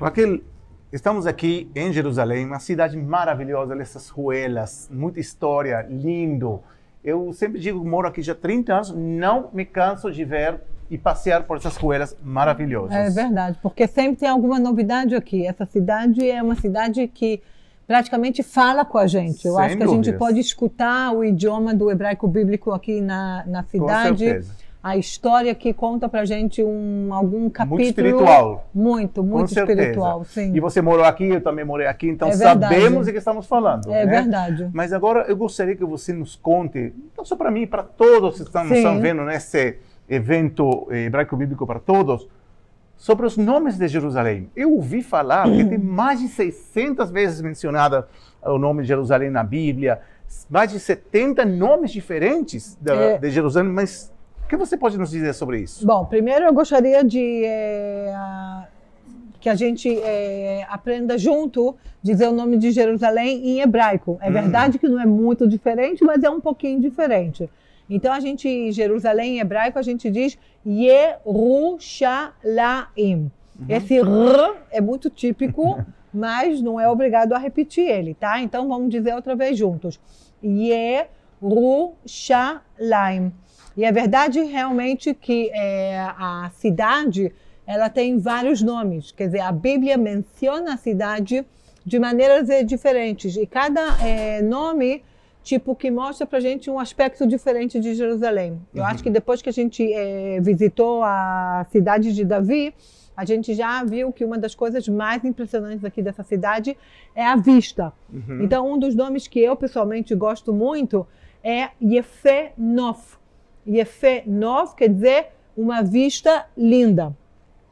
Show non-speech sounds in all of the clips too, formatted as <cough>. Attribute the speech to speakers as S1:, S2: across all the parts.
S1: Raquel, estamos aqui em Jerusalém, uma cidade maravilhosa, essas ruelas, muita história, lindo. Eu sempre digo, moro aqui já há 30 anos, não me canso de ver e passear por essas ruelas maravilhosas.
S2: É verdade, porque sempre tem alguma novidade aqui. Essa cidade é uma cidade que praticamente fala com a gente. Eu
S1: Sem
S2: acho que a gente
S1: dúvidas.
S2: pode escutar o idioma do hebraico bíblico aqui na, na
S1: Com
S2: cidade.
S1: certeza.
S2: A história que conta pra gente um, algum capítulo.
S1: espiritual.
S2: Muito, muito espiritual, sim.
S1: E você morou aqui, eu também morei aqui, então
S2: É
S1: sabemos de que estamos falando.
S2: É
S1: né?
S2: verdade.
S1: Mas agora eu gostaria que você nos conte, não só para mim, para todos que estão, estão vendo nesse evento eh, hebraico bíblico para todos, sobre os nomes de Jerusalém. Eu ouvi falar que tem <clears throat> mais de 600 vezes mencionada o nome de Jerusalém na Bíblia, mais de 70 nomes diferentes da-
S2: É.
S1: de Jerusalém, mas que você pode nos dizer sobre isso?
S2: Bom, primeiro eu gostaria de a- que a gente eh, aprenda junto dizer o nome de Jerusalém em hebraico. É
S1: Hum.
S2: verdade que não é muito diferente, mas é um pouquinho diferente. Então a gente Jerusalém em hebraico a gente diz Yerushalayim. Esse r é muito típico, <laughs> mas não é obrigado a repetir ele, tá? Então vamos dizer outra vez juntos. Yerushalayim. E é verdade realmente que é, a cidade ela tem vários nomes. Quer dizer, a Bíblia menciona a cidade de maneiras eh, diferentes. E cada eh, nome, tipo, que mostra pra gente um aspecto diferente de Jerusalém. Eu acho que depois que a gente eh, visitou a cidade de Davi, a gente já viu que uma das coisas mais impressionantes aqui dessa cidade é a vista.
S1: Uhum.
S2: Então, um dos nomes que eu pessoalmente gosto muito é Yefe Nof. Yefe Nof quer dizer uma vista linda.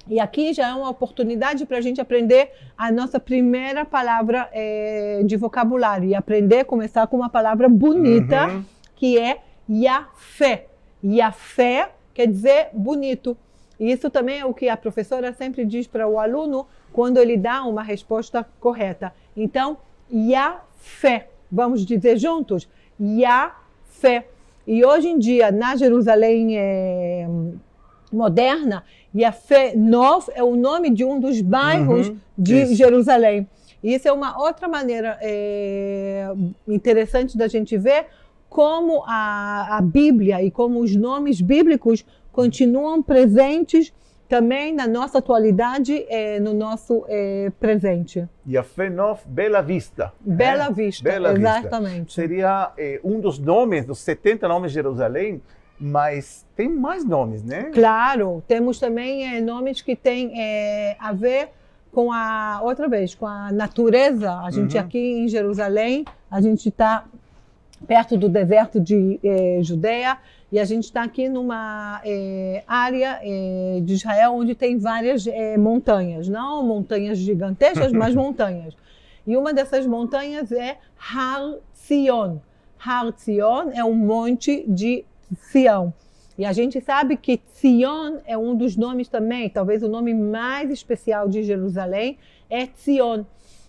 S2: E aqui já é uma oportunidade para a gente aprender a nossa primeira palavra eh, de vocabulário e aprender a começar com uma palavra bonita,
S1: Uhum.
S2: que é Yafé. Yafé quer dizer bonito. E isso também é o que a professora sempre diz para o aluno quando ele dá uma resposta correta. Então, Yafé. Vamos dizer juntos? Yafé. E hoje em dia, na Jerusalém eh, moderna, Yafé Nov é o nome de um dos bairros
S1: Uhum,
S2: de
S1: isso.
S2: Jerusalém. E isso é uma outra maneira eh, interessante da gente ver como a, a Bíblia e como os nomes bíblicos continuam presentes também na nossa atualidade, eh, no nosso eh, presente.
S1: E a Fenof Bela Vista.
S2: Bela
S1: né?
S2: Vista,
S1: Bela Vista.
S2: exatamente.
S1: Seria eh, um dos nomes, dos 70 nomes de Jerusalém, mas tem mais nomes, né?
S2: Claro, temos também eh, nomes que têm eh, a ver com a outra vez, com a natureza. A gente
S1: Uhum.
S2: aqui em Jerusalém, a gente está perto do deserto de eh, Judeia e a gente está aqui numa eh, área eh, de Israel onde tem várias montanhas, não montanhas gigantescas, mas <laughs> montanhas. E uma dessas montanhas é Har Zion. Har Zion é um monte de Sião. E a gente sabe que Zion é um dos nomes também, talvez o nome mais especial de Jerusalém é Zion.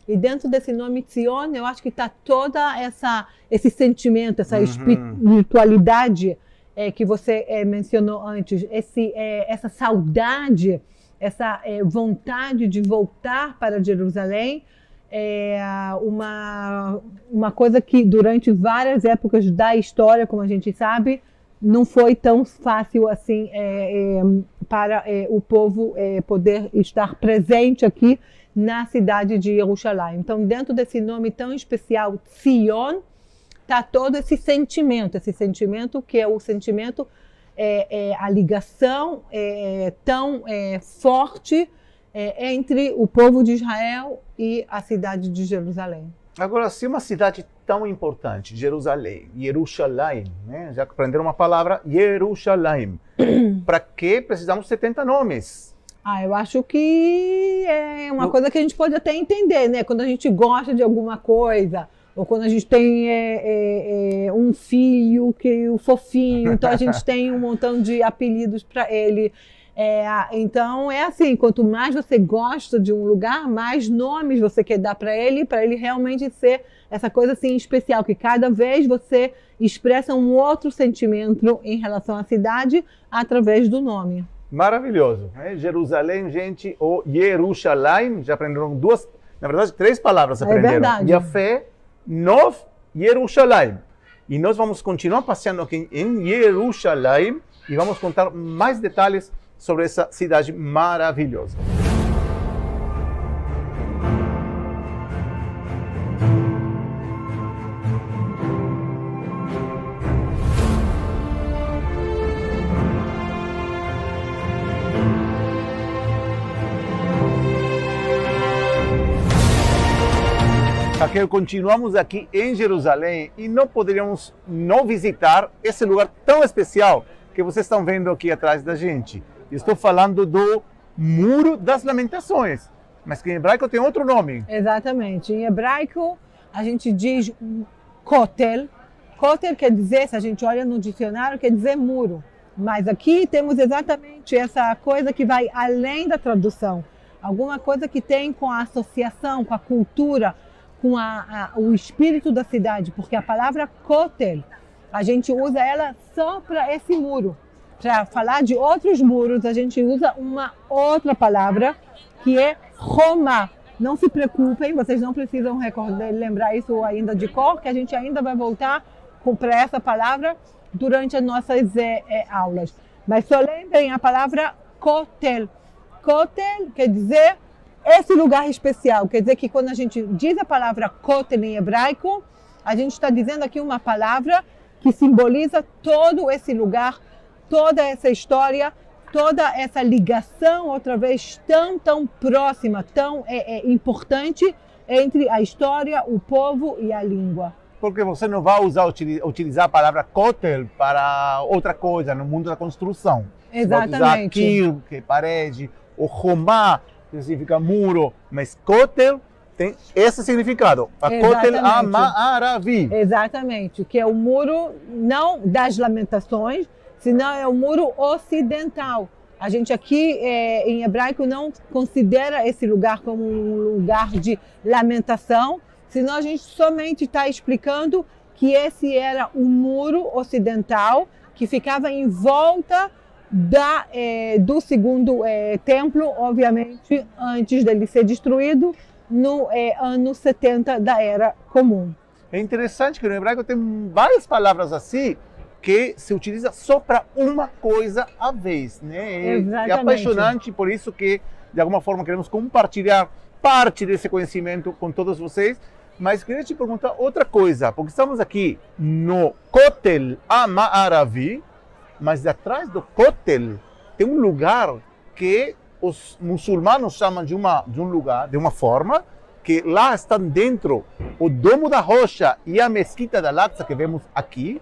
S2: E dentro desse nome Zion, eu acho que está toda essa esse sentimento, essa
S1: Uhum.
S2: espiritualidade eh, que você eh, mencionou antes, esse, eh, essa saudade, essa eh, vontade de voltar para Jerusalém, é uma, uma coisa que durante várias épocas da história, como a gente sabe, não foi tão fácil assim é, é, para é, o povo é, poder estar presente aqui na cidade de Jerusalém. Então, dentro desse nome tão especial, Zion, está todo esse sentimento, esse sentimento que é o sentimento, é, é a ligação é, tão é, forte é, entre o povo de Israel e a cidade de Jerusalém.
S1: Agora, se uma cidade tão importante, Jerusalém, Jerusalém, né? já que aprenderam uma palavra, Jerusalém, <clears throat> para que precisamos de 70 nomes?
S2: Ah, eu acho que é uma
S1: Eu-
S2: coisa que a gente pode até entender, né? Quando a gente gosta de alguma coisa, ou quando a gente tem é, é, é, um filho que o fofinho, então a gente <laughs> tem um montão de apelidos para ele. É, então é assim, quanto mais você gosta de um lugar, mais nomes você quer dar para ele, para ele realmente ser essa coisa assim especial, que cada vez você expressa um outro sentimento em relação à cidade através do nome.
S1: Maravilhoso. Né? Jerusalém, gente, ou Jerusalém, já aprenderam duas, na verdade, três palavras
S2: É
S1: aprenderam.
S2: verdade.
S1: Yafé, Nov, Jerusalém. E nós vamos continuar passeando aqui em Jerusalém e vamos contar mais detalhes sobre essa cidade maravilhosa. Raquel, continuamos aqui em Jerusalém e não poderíamos não visitar esse lugar tão especial que vocês estão vendo aqui atrás da gente. Estou falando do Muro das Lamentações, mas que em hebraico tem outro nome.
S2: Exatamente. Em hebraico, a gente diz kotel. Kotel quer dizer, se a gente olha no dicionário, quer dizer muro. Mas aqui temos exatamente essa coisa que vai além da tradução. Alguma coisa que tem com a associação, com a cultura, com a, a, o espírito da cidade. Porque a palavra kotel, a gente usa ela só para esse muro. Para falar de outros muros, a gente usa uma outra palavra que é Roma. Não se preocupem, vocês não precisam recordar, lembrar isso ainda de cor, que a gente ainda vai voltar para essa palavra durante as nossas é, é, aulas. Mas só lembrem a palavra kotel. Kotel quer dizer esse lugar especial. Quer dizer que quando a gente diz a palavra kotel em hebraico, a gente está dizendo aqui uma palavra que simboliza todo esse lugar, toda essa história, toda essa ligação, outra vez, tão, tão próxima, tão é, é, importante entre a história, o povo e a língua.
S1: Porque você não vai usar, utilizar a palavra kotel para outra coisa no mundo da construção.
S2: Exatamente.
S1: Você vai usar kir, que é parede, ou romá, que significa muro, mas kotel tem esse significado. A kotel Amaravi.
S2: Exatamente, que é o muro não das lamentações, senão é o muro ocidental. A gente aqui é, em hebraico não considera esse lugar como um lugar de lamentação, senão a gente somente está explicando que esse era o muro ocidental que ficava em volta da, é, do segundo é, templo, obviamente antes dele ser destruído no é, ano 70 da Era Comum.
S1: É interessante que no hebraico tem várias palavras assim que se utiliza só para uma coisa à vez, né?
S2: Exatamente.
S1: É apaixonante, por isso que de alguma forma queremos compartilhar parte desse conhecimento com todos vocês. Mas queria te perguntar outra coisa, porque estamos aqui no Kotel Amaravi, mas atrás do Kotel tem um lugar que os muçulmanos chamam de, uma, de um lugar, de uma forma, que lá estão dentro o Domo da Rocha e a Mesquita da Al-Aqsa que vemos aqui,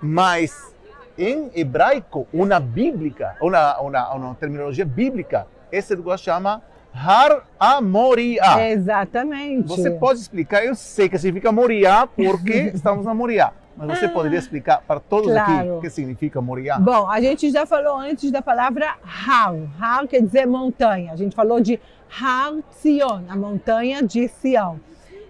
S1: mas em hebraico, uma bíblica, uma, uma, uma terminologia bíblica, esse lugar chama Har Amoria.
S2: Exatamente.
S1: Você pode explicar? Eu sei que significa Moriá porque <laughs> estamos na Moriá. Mas você poderia explicar para todos
S2: Claro.
S1: aqui o que significa Moriá?
S2: Bom, a gente já falou antes da palavra Har. Har quer dizer montanha. A gente falou de Har Zion, a montanha de Sião.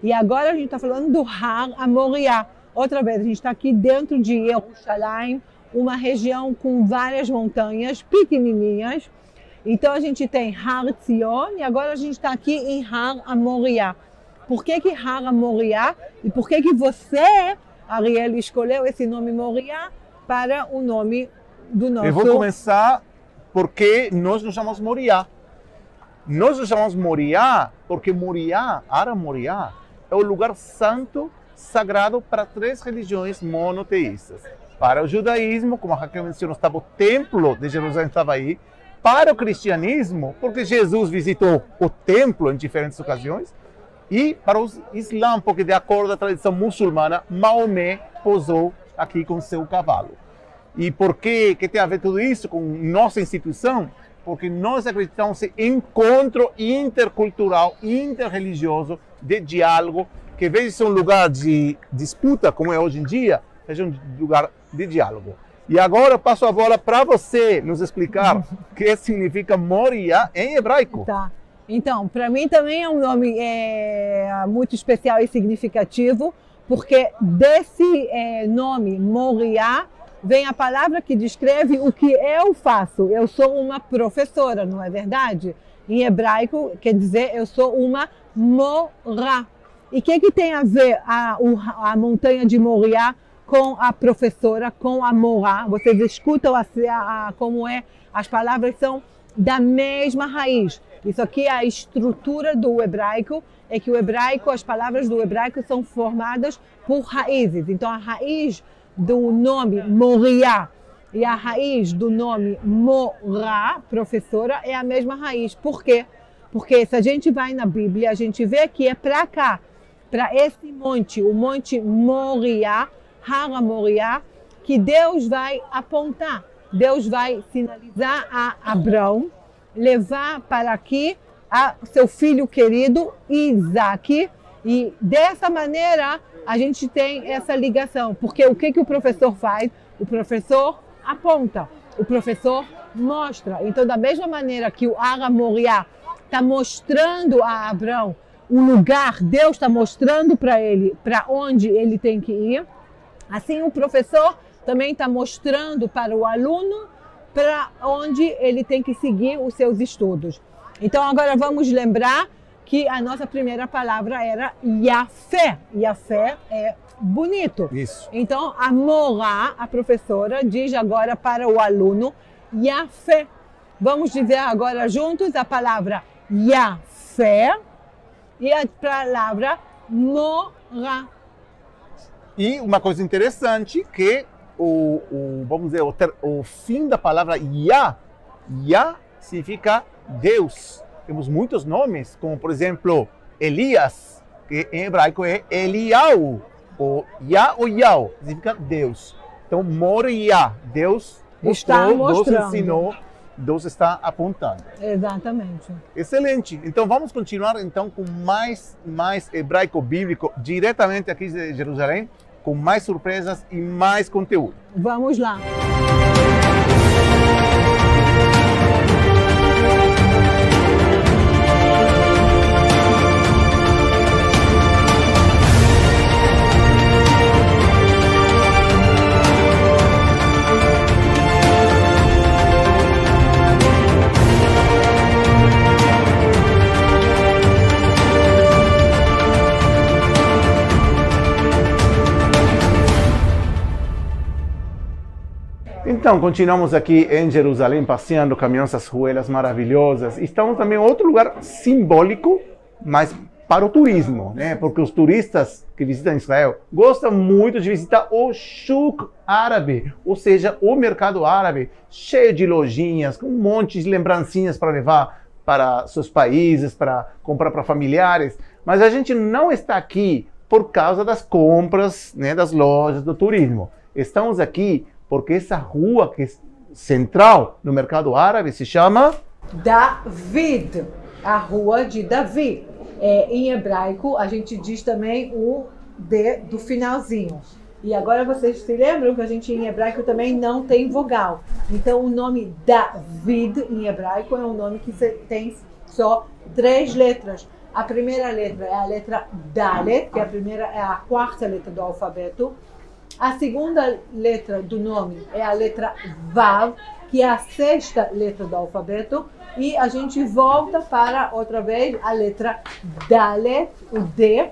S2: E agora a gente está falando do Har Amoriá. Outra vez, a gente está aqui dentro de Jerusalém, uma região com várias montanhas pequenininhas. Então a gente tem Har Zion e agora a gente está aqui em Har Amoriá. Por que que Har Amoriá e por que que você, Ariel, escolheu esse nome Moriá para o nome do nosso...
S1: Eu vou começar porque nós nos chamamos Moriá. Nós nos chamamos Moriá porque Moriá, Ara Moriá, é o lugar santo, sagrado para três religiões monoteístas. Para o judaísmo, como a Raquel mencionou, estava o templo de Jerusalém, estava aí. Para o cristianismo, porque Jesus visitou o templo em diferentes ocasiões. E para o Islã, porque de acordo com a tradição muçulmana, Maomé posou aqui com seu cavalo. E por que, que tem a ver tudo isso com nossa instituição? Porque nós acreditamos em encontro intercultural, interreligioso, de diálogo, que em vez de ser um lugar de disputa, como é hoje em dia, seja um lugar de diálogo. E agora eu passo a bola para você nos explicar <laughs> o que significa Moria em hebraico.
S2: Tá. Então, para mim também é um nome é, muito especial e significativo, porque desse é, nome, Moriá, vem a palavra que descreve o que eu faço. Eu sou uma professora, não é verdade? Em hebraico quer dizer eu sou uma morá. E o que, que tem a ver a, a montanha de Moriá com a professora, com a morá? Vocês escutam a, a, como é, as palavras são da mesma raiz. Isso aqui é a estrutura do hebraico, é que o hebraico, as palavras do hebraico são formadas por raízes. Então a raiz do nome Moriá e a raiz do nome Morá, professora, é a mesma raiz. Por quê? Porque se a gente vai na Bíblia, a gente vê que é para cá, para esse monte, o monte Moriá, Hara Moriá, que Deus vai apontar. Deus vai sinalizar a Abraão, levar para aqui a seu filho querido Isaac, e dessa maneira a gente tem essa ligação, porque o que, que o professor faz? O professor aponta, o professor mostra. Então, da mesma maneira que o Ara Moriá está mostrando a Abraão o lugar, Deus está mostrando para ele para onde ele tem que ir, assim o professor também está mostrando para o aluno para onde ele tem que seguir os seus estudos. Então, agora vamos lembrar que a nossa primeira palavra era Yafé. Yafé é bonito.
S1: Isso.
S2: Então, a Morá, a professora, diz agora para o aluno Yafé. Vamos dizer agora juntos a palavra Yafé e a palavra Morá.
S1: E uma coisa interessante que o, o vamos dizer o, ter, o fim da palavra Ya, Ya significa Deus temos muitos nomes, como por exemplo Elias, que em hebraico é Eliau, ou Yah ou Yau, significa Deus. Então, Moriá, Deus mostrou, Deus ensinou, Deus está apontando.
S2: Exatamente.
S1: Excelente. Então vamos continuar então com mais mais hebraico bíblico diretamente aqui de Jerusalém, com mais surpresas e mais conteúdo.
S2: Vamos lá.
S1: Então, continuamos aqui em Jerusalém, passeando, caminhando essas ruelas maravilhosas. Estamos também em outro lugar simbólico, mas para o turismo, né? Porque os turistas que visitam Israel gostam muito de visitar o Shuk árabe, ou seja, o mercado árabe, cheio de lojinhas, com um monte de lembrancinhas para levar para seus países, para comprar para familiares. Mas a gente não está aqui por causa das compras, né, das lojas do turismo. Estamos aqui porque essa rua que é central no mercado árabe se chama
S2: David, a rua de Davi. É, em hebraico, a gente diz também o D do finalzinho. E agora vocês se lembram que a gente em hebraico também não tem vogal. Então o nome David em hebraico é um nome que tem só três letras. A primeira letra é a letra Dalet, que é a primeira é a quarta letra do alfabeto. A segunda letra do nome é a letra Vav, que é a sexta letra do alfabeto. E a gente volta para outra vez a letra Dalet, o D,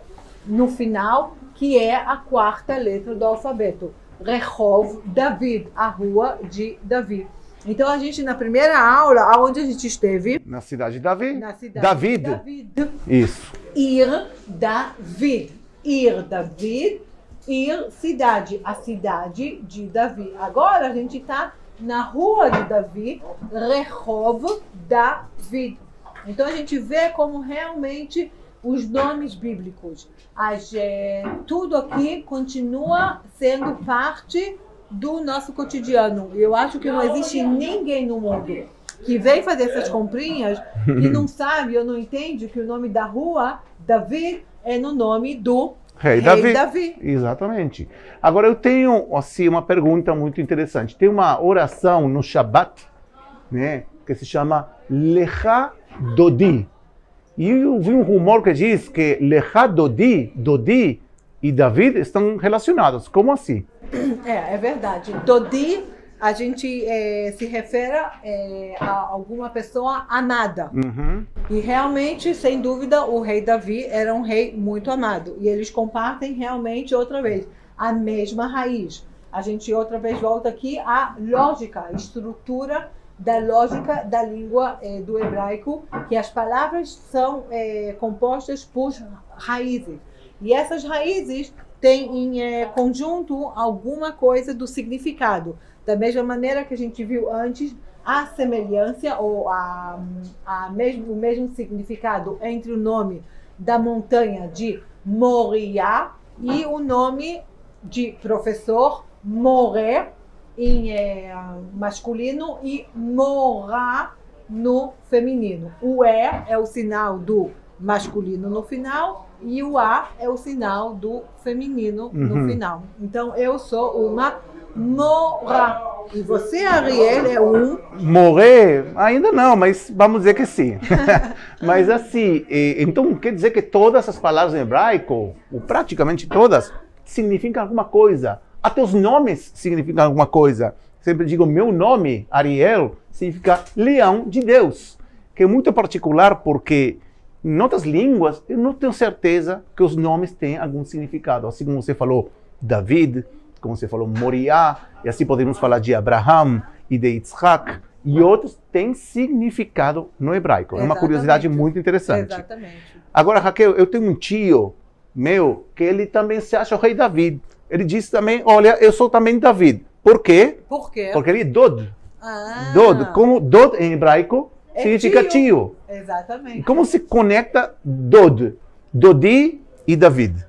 S2: no final, que é a quarta letra do alfabeto. Rehov David, a rua de Davi. Então a gente na primeira aula, aonde a gente esteve?
S1: Na cidade de Davi.
S2: Na cidade
S1: David.
S2: de David.
S1: Isso.
S2: Ir David. Ir David Ir, cidade, a cidade de Davi. Agora a gente está na rua de Davi, Rehov David. Então a gente vê como realmente os nomes bíblicos, as, é, tudo aqui continua sendo parte do nosso cotidiano. Eu acho que não existe ninguém no mundo que vem fazer essas comprinhas e não <laughs> sabe ou não entende que o nome da rua, Davi, é no nome do
S1: Rei,
S2: Rei
S1: Davi.
S2: Davi.
S1: Exatamente. Agora eu tenho assim uma pergunta muito interessante. Tem uma oração no Shabat, né, que se chama Lecha Dodi. E eu vi um rumor que diz que Lecha Dodi, Dodi e David estão relacionados. Como assim?
S2: É, é verdade. Dodi, a gente é, se refere é, a alguma pessoa amada.
S1: Uhum.
S2: E realmente, sem dúvida, o rei Davi era um rei muito amado. E eles compartem realmente, outra vez, a mesma raiz. A gente outra vez volta aqui à lógica, à estrutura da lógica da língua eh, do hebraico, que as palavras são eh, compostas por raízes. E essas raízes têm em eh, conjunto alguma coisa do significado. Da mesma maneira que a gente viu antes, a semelhança ou a, a mesmo, o mesmo significado entre o nome da montanha de Moriá e o nome de professor Moré em é, masculino e Morá no feminino. O E é o sinal do masculino no final e o A é o sinal do feminino no
S1: Uhum.
S2: final. Então eu sou uma Morá. E você, Ariel, é um
S1: Morrer, ainda não, mas vamos dizer que sim. <laughs> mas assim, então quer dizer que todas as palavras em hebraico, ou praticamente todas, significam alguma coisa. Até os nomes significam alguma coisa. Sempre digo, meu nome, Ariel, significa leão de Deus, que é muito particular porque em outras línguas eu não tenho certeza que os nomes têm algum significado. Assim como você falou David, como você falou Moriá, e assim podemos falar de Abraham e de Yitzhak, e outros têm significado no hebraico. É uma curiosidade
S2: Exatamente.
S1: muito interessante.
S2: Exatamente.
S1: Agora, Raquel, eu tenho um tio meu que ele também se acha o rei David. Ele disse também, olha, eu sou também David. Por quê?
S2: Por quê?
S1: Porque ele é Dod.
S2: Ah,
S1: Dod. Como Dod em hebraico
S2: É
S1: significa
S2: tio.
S1: tio. E
S2: Exatamente.
S1: como se conecta Dod? Dodi e David.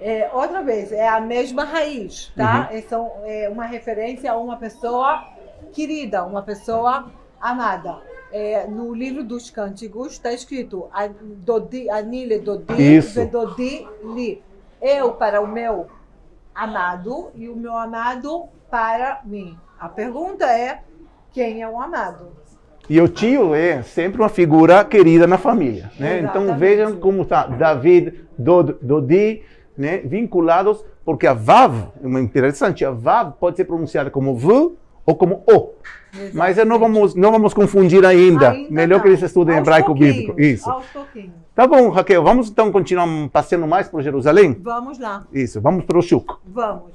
S2: É, outra vez, é a mesma raiz, tá?
S1: Uhum.
S2: É, são, é uma referência a uma pessoa querida, uma pessoa amada. É, no livro dos cânticos está escrito "A- Dodi, Anile Dodi. Vedodi Li. Eu para o meu amado e o meu amado para mim. A pergunta é, quem é o amado?
S1: E o tio é sempre uma figura querida na família. Né? Então vejam como está David, Dod, Dodi, né? vinculados, porque a Vav, é uma interessante, a Vav pode ser pronunciada como V ou como O. Mas não
S2: Exatamente.
S1: vamos, não vamos confundir ainda.
S2: Ainda
S1: Melhor
S2: não.
S1: que eles estudem
S2: Aos
S1: hebraico bíblico. Isso. Tá bom, Raquel, vamos então continuar passeando mais por Jerusalém?
S2: Vamos lá,
S1: Isso, vamos para o Shuk.
S2: vamos.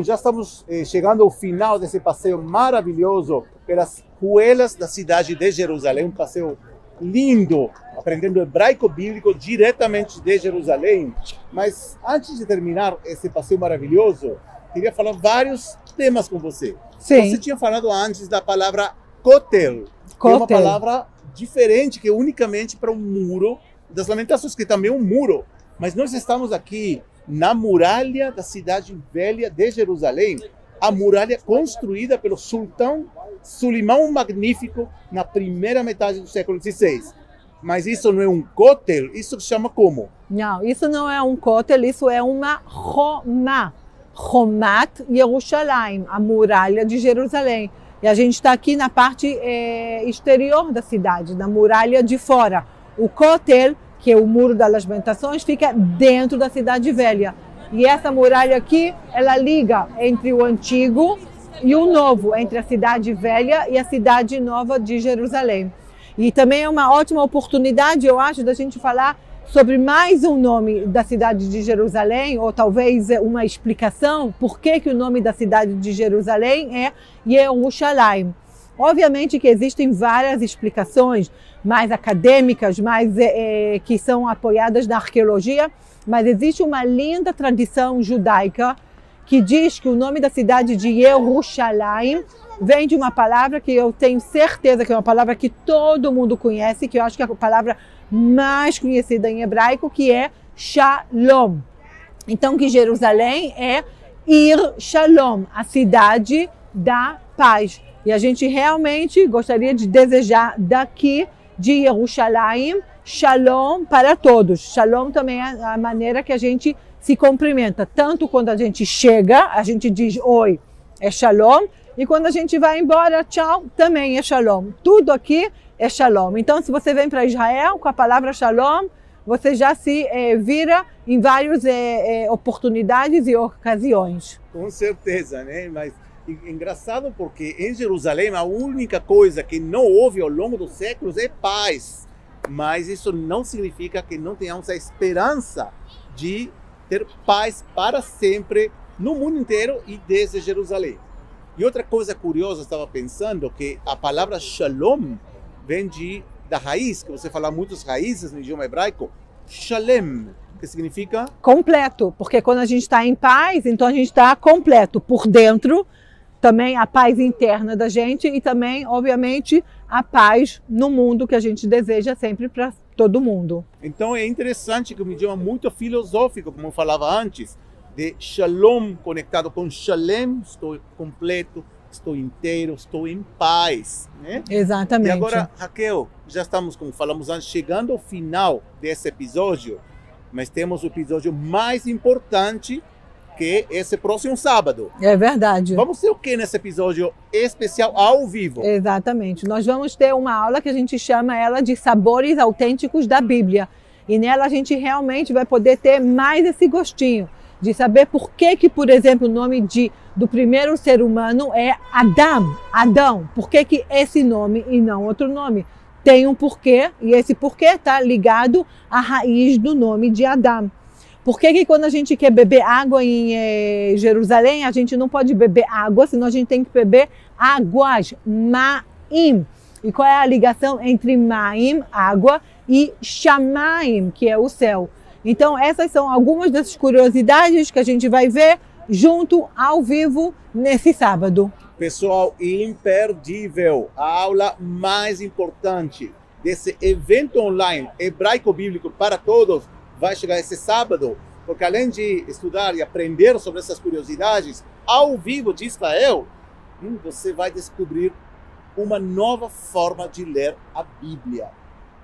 S1: Bom, já estamos eh, chegando ao final desse passeio maravilhoso pelas ruelas da cidade de Jerusalém, um passeio lindo, aprendendo hebraico bíblico diretamente de Jerusalém. Mas antes de terminar esse passeio maravilhoso, queria falar vários temas com você.
S2: Sim.
S1: Você tinha falado antes da palavra kotel, que é uma palavra diferente, que é unicamente para um muro das lamentações, que também é um muro. Mas nós estamos aqui na muralha da cidade velha de Jerusalém, a muralha construída pelo sultão Sulimão Magnífico na primeira metade do século XVI. Mas isso não é um kotel, isso se chama como?
S2: Não, isso não é um kotel, isso é uma Romá. Romat Yerushalayim, a muralha de Jerusalém. E a gente está aqui na parte eh, exterior da cidade, na muralha de fora. O kotel, que é o muro das lamentações, fica dentro da cidade velha. E essa muralha aqui, ela liga entre o antigo e o novo, entre a cidade velha e a cidade nova de Jerusalém. E também é uma ótima oportunidade, eu acho, da gente falar sobre mais um nome da cidade de Jerusalém, ou talvez uma explicação por que, que o nome da cidade de Jerusalém é Yerushalayim. Obviamente que existem várias explicações mais acadêmicas, mais é, que são apoiadas na arqueologia, mas existe uma linda tradição judaica que diz que o nome da cidade de Yerushalayim vem de uma palavra que eu tenho certeza que é uma palavra que todo mundo conhece, que eu acho que é a palavra mais conhecida em hebraico, que é Shalom. Então, que Jerusalém é Ir Shalom, a cidade da paz. E a gente realmente gostaria de desejar daqui de Jerusalém shalom para todos. Shalom também é a maneira que a gente se cumprimenta. Tanto quando a gente chega, a gente diz oi, é shalom. E quando a gente vai embora, tchau, também é shalom. Tudo aqui é shalom. Então, se você vem para Israel com a palavra shalom, você já se é, vira em várias é, é, oportunidades e ocasiões.
S1: Com certeza, né? Mas engraçado porque em Jerusalém a única coisa que não houve ao longo dos séculos é paz. Mas isso não significa que não tenhamos a esperança de ter paz para sempre no mundo inteiro e desde Jerusalém. E outra coisa curiosa, estava pensando que a palavra shalom vem de, da raiz, que você fala muitas raízes no idioma hebraico, shalem, que significa?
S2: Completo, porque quando a gente está em paz, então a gente está completo por dentro, também a paz interna da gente e também, obviamente, a paz no mundo que a gente deseja sempre para todo mundo.
S1: Então é interessante que é um idioma muito filosófico, como eu falava antes, de shalom conectado com shalem, estou completo, estou inteiro, estou em paz. Né?
S2: Exatamente. E
S1: agora, Raquel, já estamos, como falamos antes, chegando ao final desse episódio, mas temos o episódio mais importante que esse próximo sábado.
S2: É verdade.
S1: Vamos ter o que nesse episódio especial ao vivo?
S2: Exatamente. Nós vamos ter uma aula que a gente chama ela de sabores autênticos da Bíblia. E nela a gente realmente vai poder ter mais esse gostinho de saber por que que, por exemplo, o nome de do primeiro ser humano é Adam, Adão. Por que que esse nome e não outro nome? Tem um porquê e esse porquê está ligado à raiz do nome de Adam. Por que, que quando a gente quer beber água em eh, Jerusalém, a gente não pode beber água, senão a gente tem que beber águas, ma'im. E qual é a ligação entre ma'im, água, e shamaim, que é o céu? Então, essas são algumas dessas curiosidades que a gente vai ver junto ao vivo nesse sábado.
S1: Pessoal, imperdível, a aula mais importante desse evento online hebraico-bíblico para todos vai chegar esse sábado, porque além de estudar e aprender sobre essas curiosidades ao vivo de Israel, hum, você vai descobrir uma nova forma de ler a Bíblia.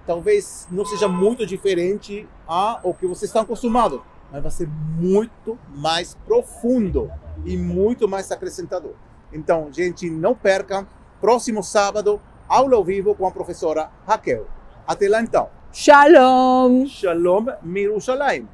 S1: Talvez não seja muito diferente ao que você está acostumado, mas vai ser muito mais profundo e muito mais acrescentador. Então, gente, não perca. Próximo sábado, aula ao vivo com a professora Raquel. Até lá então.
S2: Shalom.
S1: Shalom, Mirushalayim.